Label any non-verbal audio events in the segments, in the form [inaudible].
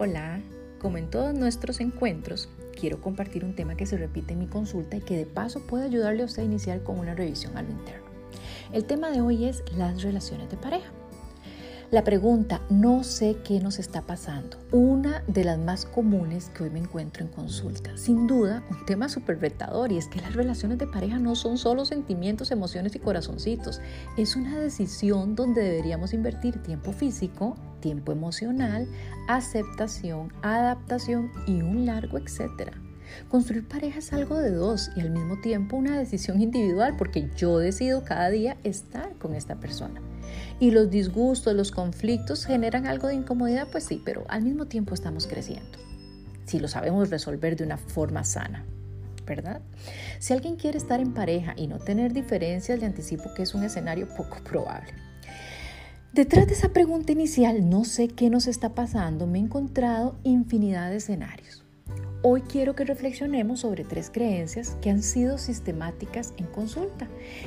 Hola, como en todos nuestros encuentros, quiero compartir un tema que se repite en mi consulta y que de paso puede ayudarle a usted a iniciar con una revisión a lo interno. El tema de hoy es las relaciones de pareja. La pregunta, no sé qué nos está pasando, una de las más comunes que hoy me encuentro en consulta. Sin duda, un tema súper retador y es que las relaciones de pareja no son solo sentimientos, emociones y corazoncitos. Es una decisión donde deberíamos invertir tiempo físico, tiempo emocional, aceptación, adaptación y un largo etcétera. Construir pareja es algo de dos y al mismo tiempo una decisión individual porque yo decido cada día estar con esta persona. Y los disgustos, los conflictos generan algo de incomodidad, pues sí, pero al mismo tiempo estamos creciendo. Si lo sabemos resolver de una forma sana, ¿verdad? Si alguien quiere estar en pareja y no tener diferencias, le anticipo que es un escenario poco [laughs] probable. Detrás de esa pregunta inicial, no sé qué nos está pasando, me he encontrado infinidad de escenarios. Hoy quiero que reflexionemos sobre tres creencias que han sido sistemáticas en consulta.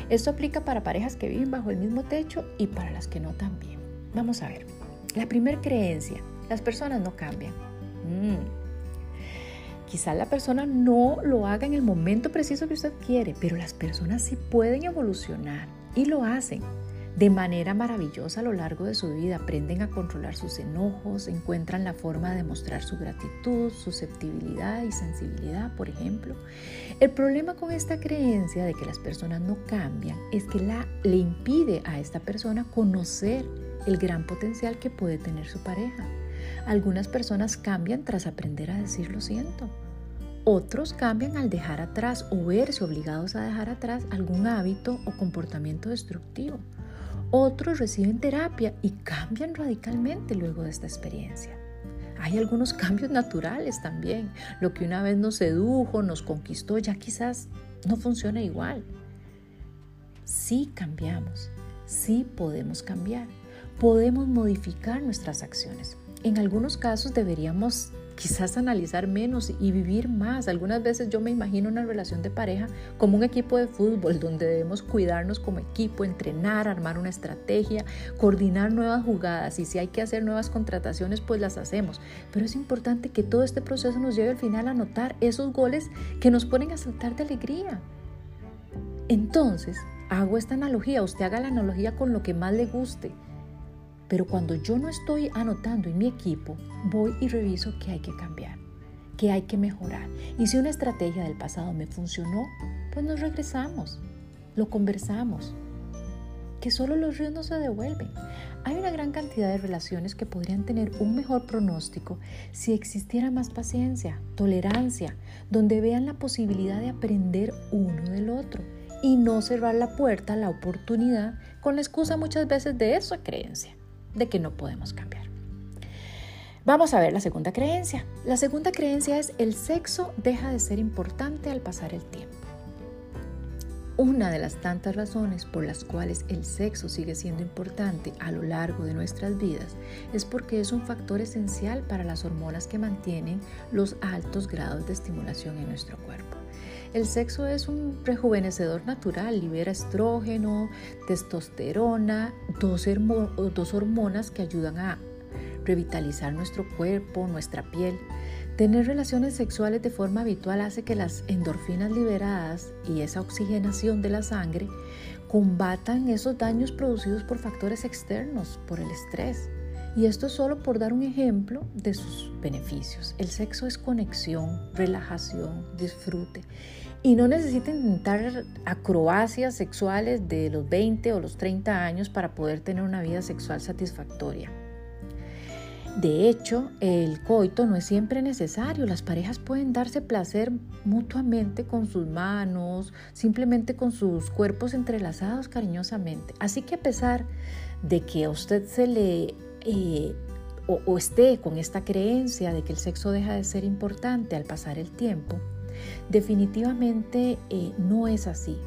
Esto aplica para parejas que viven bajo el mismo techo y para las que no también. Vamos a ver. La primera creencia, las personas no cambian. Mm. Quizá la persona no lo haga en el momento preciso que usted quiere, pero las personas sí pueden evolucionar y lo hacen de manera maravillosa a lo largo de su vida. Aprenden a controlar sus enojos, encuentran la forma de mostrar su gratitud, susceptibilidad y sensibilidad, por ejemplo. El problema con esta creencia de que las personas no cambian es que la, le impide a esta persona conocer el gran potencial que puede tener su pareja. Algunas personas cambian tras aprender a decir lo siento. Otros cambian al dejar atrás o verse obligados a dejar atrás algún hábito o comportamiento destructivo. Otros reciben terapia y cambian radicalmente luego de esta experiencia. Hay algunos [laughs] cambios naturales también. Lo que una vez nos sedujo, nos conquistó, ya quizás no funciona igual. Sí cambiamos, sí podemos cambiar, podemos modificar nuestras acciones. En algunos casos deberíamos quizás analizar menos y vivir más. Algunas veces yo me imagino una relación de pareja como un equipo de fútbol donde debemos cuidarnos como equipo, entrenar, armar una estrategia, coordinar nuevas jugadas y si hay que hacer nuevas contrataciones pues las hacemos. Pero es importante que todo este proceso nos lleve al final a notar esos goles que nos ponen a saltar de alegría. Entonces, hago esta analogía, usted haga la analogía con lo que más le guste pero cuando yo no estoy anotando en mi equipo, voy y reviso qué hay que cambiar, qué hay que mejorar. Y si una estrategia del pasado me funcionó, pues nos regresamos, lo conversamos. Que solo los ríos no se devuelven. Hay una gran cantidad de relaciones que podrían tener un mejor pronóstico si existiera más paciencia, tolerancia, donde vean la posibilidad de aprender uno del otro y no cerrar la puerta a la oportunidad con la excusa muchas veces de esa creencia de que no podemos cambiar. Vamos a ver la segunda creencia. La segunda creencia es el sexo deja de ser importante al pasar el tiempo. Una de las tantas razones por las cuales el sexo sigue siendo importante a lo largo de nuestras vidas es porque es un factor esencial para las hormonas que mantienen los altos grados de estimulación en nuestro cuerpo. El sexo es un rejuvenecedor natural, libera estrógeno, testosterona, dos, hormonas que ayudan a revitalizar nuestro cuerpo, nuestra piel. Tener relaciones sexuales de forma habitual hace que las endorfinas liberadas y esa oxigenación de la sangre combatan esos daños producidos por factores externos, por el estrés. Y esto es solo por dar un ejemplo de sus beneficios. El sexo es conexión, relajación, disfrute. Y no necesita intentar acrobacias sexuales de los 20 o los 30 años para poder tener una vida sexual satisfactoria. De hecho, el coito no es siempre necesario. Las parejas pueden darse placer mutuamente con sus manos, simplemente con sus cuerpos entrelazados cariñosamente. Así que a pesar de que a usted se le eh, o, esté con esta creencia de que el sexo deja de ser importante al pasar el tiempo, definitivamente eh, no es así.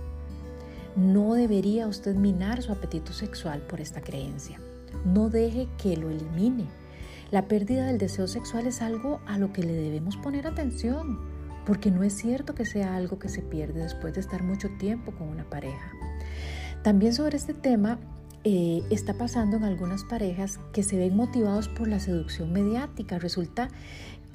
No debería usted minar su apetito sexual por esta creencia. No deje que lo elimine. La pérdida del deseo sexual es algo a lo que le debemos poner atención, porque no es cierto que sea algo que se pierde después de estar mucho tiempo con una pareja. También sobre este tema eh, está pasando en algunas parejas que se ven motivados por la seducción mediática. Resulta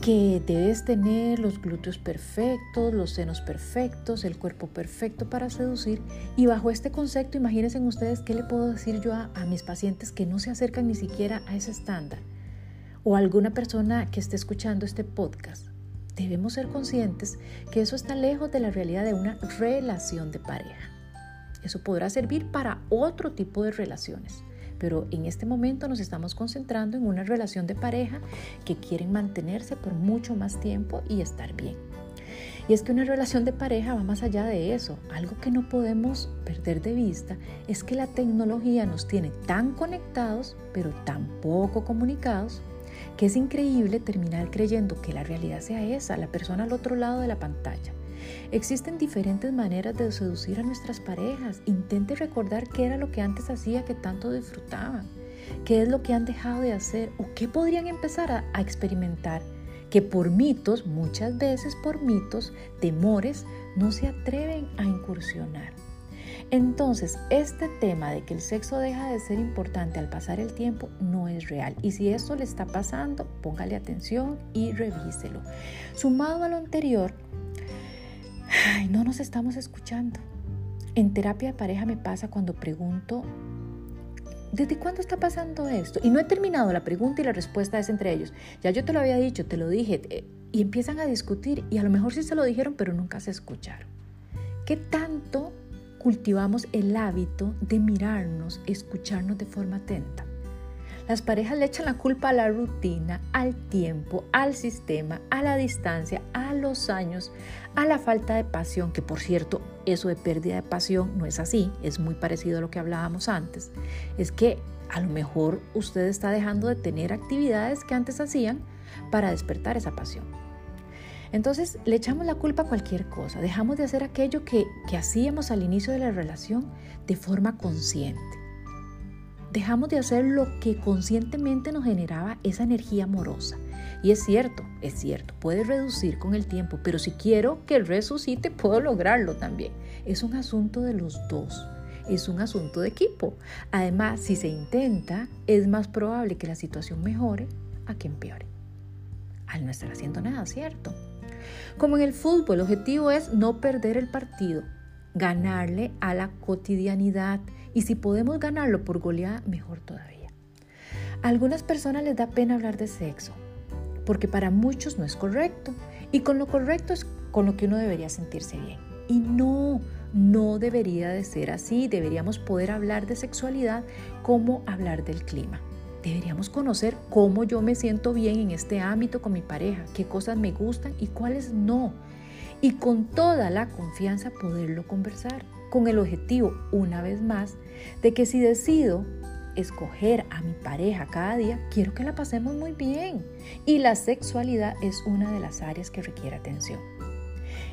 que debes tener los glúteos perfectos, los senos perfectos, el cuerpo perfecto para seducir. Y bajo este concepto, imagínense ustedes qué le puedo decir yo a, a mis pacientes que no se acercan ni siquiera a ese estándar. O a alguna persona que esté escuchando este podcast. Debemos ser conscientes que eso está lejos de la realidad de una relación de pareja. Eso podrá servir para otro tipo de relaciones pero en este momento nos estamos concentrando en una relación de pareja que quieren mantenerse por mucho más tiempo y estar bien. Y es que una relación de pareja va más allá de eso. Algo que no podemos perder de vista es que la tecnología nos tiene tan conectados, pero tan poco comunicados, que es increíble terminar creyendo que la realidad sea esa, la persona al otro lado de la pantalla. Existen diferentes maneras de seducir a nuestras parejas. Intente recordar qué era lo que antes hacía que tanto disfrutaban, qué es lo que han dejado de hacer o qué podrían empezar a, a experimentar que por mitos, muchas veces por mitos, temores, no se atreven a incursionar. Entonces, este tema de que el sexo deja de ser importante al pasar el tiempo no es real. Y si eso le está pasando, póngale atención y revíselo. Sumado a lo anterior, ay, no nos estamos escuchando. En terapia de pareja me pasa cuando pregunto, ¿desde cuándo está pasando esto? Y no he terminado la pregunta y la respuesta es entre ellos. Ya yo te lo había dicho, te lo dije. Eh, y empiezan a discutir y a lo mejor sí se lo dijeron, pero nunca se escucharon. ¿Qué tanto cultivamos el hábito de mirarnos, escucharnos de forma atenta? Las parejas le echan la culpa a la rutina, al tiempo, al sistema, a la distancia, a los años, a la falta de pasión, que por cierto, eso de pérdida de pasión no es así, es muy parecido a lo que hablábamos antes. Es que a lo mejor usted está dejando de tener actividades que antes hacían para despertar esa pasión. Entonces le echamos la culpa a cualquier cosa, dejamos de hacer aquello que, que hacíamos al inicio de la relación de forma consciente dejamos de hacer lo que conscientemente nos generaba esa energía amorosa. Y es cierto, es cierto, puede reducir con el tiempo, pero si quiero que resucite, [laughs] puedo lograrlo también. Es un asunto de los dos, es un asunto de equipo. Además, si se intenta, es más probable que la situación mejore a que empeore. Al no estar haciendo nada, ¿cierto? Como en el fútbol, el objetivo es no perder el partido, ganarle a la cotidianidad y si podemos ganarlo por goleada, mejor todavía. A algunas personas les da pena hablar de sexo, porque para muchos no es correcto. Y con lo correcto es con lo que uno debería sentirse bien. Y no, no debería de ser así. Deberíamos poder hablar de sexualidad como hablar del clima. Deberíamos conocer cómo yo me siento bien en este ámbito con mi pareja, qué cosas me gustan y cuáles no. Y con toda la confianza poderlo conversar con el objetivo, una vez más, de que si decido escoger a mi pareja cada día, quiero que la pasemos muy bien. Y la sexualidad es una de las áreas que requiere atención.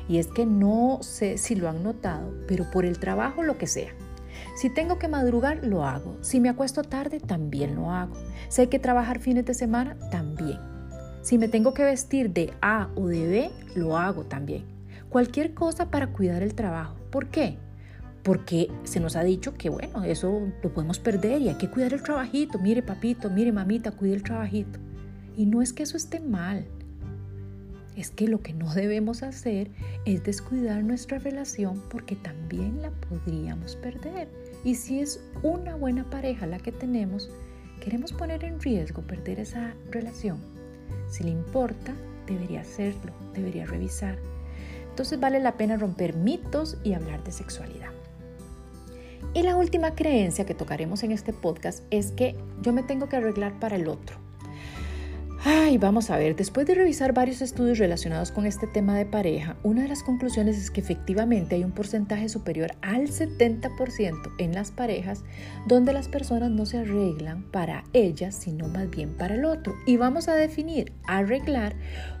Y es que no sé si lo han notado, pero por el trabajo lo que sea. Si tengo que madrugar, lo hago. Si me acuesto tarde, también lo hago. Si hay que trabajar fines de semana, también. Si me tengo que vestir de A o de B, lo hago también. Cualquier cosa para cuidar el trabajo. ¿Por qué? Porque se nos ha dicho que bueno, eso lo podemos perder y hay que cuidar el trabajito. Mire papito, mire mamita, cuide el trabajito. Y no es que eso esté mal, es que lo que no debemos hacer es descuidar nuestra relación porque también la podríamos perder. Y si es una buena pareja la que tenemos, queremos poner en riesgo perder esa relación. Si le importa, debería hacerlo, debería revisar. Entonces vale la pena romper mitos y hablar de sexualidad. Y la última creencia que tocaremos en este podcast es que yo me tengo que arreglar para el otro. Ay, vamos a ver, después de revisar varios estudios relacionados con este tema de pareja, una de las conclusiones es que efectivamente hay un porcentaje superior al 70% en las parejas donde las personas no se arreglan para ellas, sino más bien para el otro. Y vamos a definir arreglar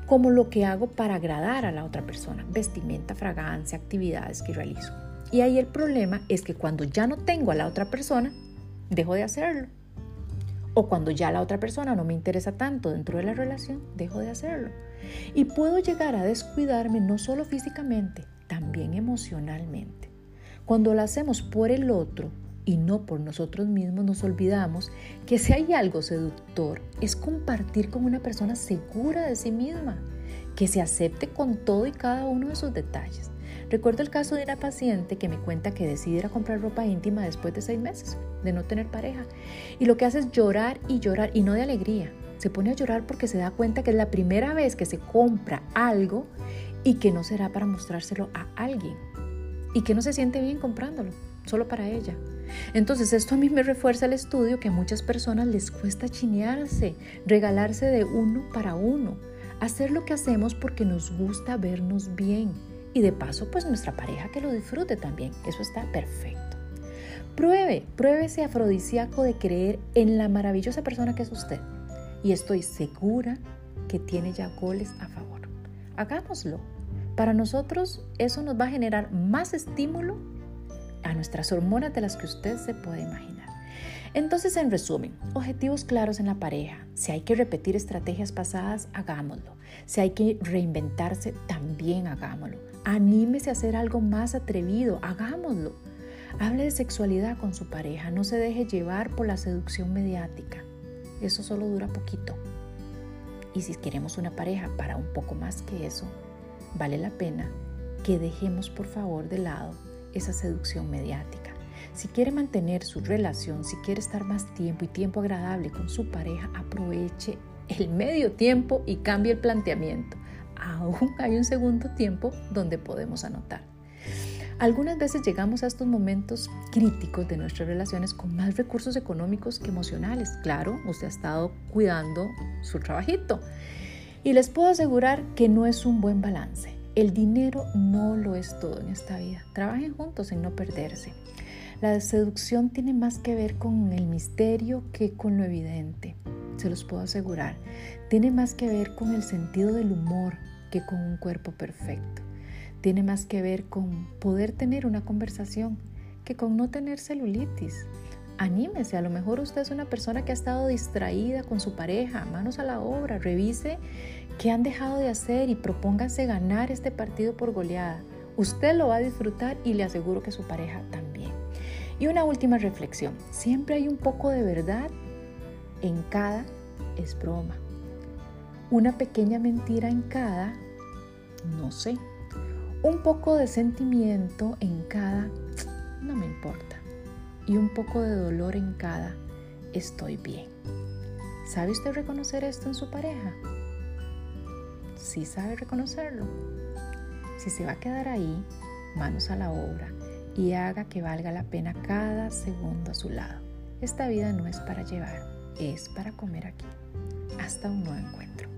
como lo que hago para agradar a la otra persona, vestimenta, fragancia, actividades que realizo. Y ahí el problema es que cuando ya no tengo a la otra persona, dejo de hacerlo. O cuando ya la otra persona no me interesa tanto dentro de la relación, dejo de hacerlo. Y puedo llegar a descuidarme no solo físicamente, también emocionalmente. Cuando lo hacemos por el otro, y no por nosotros mismos nos olvidamos que si hay algo seductor es compartir con una persona segura de sí misma, que se acepte con todo y cada uno de sus detalles. Recuerdo el caso de una paciente que me cuenta que decide ir a comprar ropa íntima después de seis meses de no tener pareja y lo que hace es llorar y llorar y no de alegría. Se pone a llorar porque se da cuenta que es la primera vez que se compra algo y que no será para mostrárselo a alguien y que no se siente bien comprándolo, solo para ella. Entonces esto a mí me refuerza el estudio que a muchas personas les cuesta chinearse, regalarse de uno para uno, hacer lo que hacemos porque nos gusta vernos bien y de paso pues nuestra pareja que lo disfrute también, eso está perfecto. Pruebe, pruebe ese afrodisíaco de creer en la maravillosa persona que es usted y estoy segura que tiene ya goles a favor. Hagámoslo. Para nosotros eso nos va a generar más estímulo a nuestras hormonas de las que usted se puede imaginar. Entonces, en resumen, objetivos claros en la pareja. Si hay que repetir estrategias pasadas, hagámoslo. Si hay que reinventarse, también hagámoslo. Anímese a hacer algo más atrevido, hagámoslo. Hable de sexualidad con su pareja, no se deje llevar por la seducción mediática. Eso solo dura poquito. Y si queremos una pareja para un poco más que eso, vale la pena que dejemos por favor de lado esa seducción mediática. Si quiere mantener su relación, si quiere estar más tiempo y tiempo agradable con su pareja, aproveche el medio tiempo y cambie el planteamiento. Aún hay un segundo tiempo donde podemos anotar. Algunas veces llegamos a estos momentos críticos de nuestras relaciones con más recursos económicos que emocionales. Claro, usted ha estado cuidando su trabajito. Y les puedo asegurar que no es un buen balance. El dinero no lo es todo en esta vida. Trabajen juntos en no perderse. La seducción tiene más que ver con el misterio que con lo evidente. Se los puedo asegurar. Tiene más que ver con el sentido del humor que con un cuerpo perfecto. Tiene más que ver con poder tener una conversación que con no tener celulitis. Anímese, a lo mejor usted es una persona que ha estado distraída con su pareja, manos a la obra, revise qué han dejado de hacer y propóngase ganar este partido por goleada. Usted lo va a disfrutar y le aseguro que su pareja también. Y una última reflexión, siempre hay un poco de verdad en cada es broma. Una pequeña mentira en cada, no sé. Un poco de sentimiento en cada, no me importa y un poco de dolor en cada estoy bien. ¿Sabe usted reconocer esto en su pareja? Sí sabe reconocerlo. Si se va a quedar ahí, manos a la obra y haga que valga la pena cada segundo a su lado. Esta vida no es para llevar, es para comer aquí. Hasta un nuevo encuentro.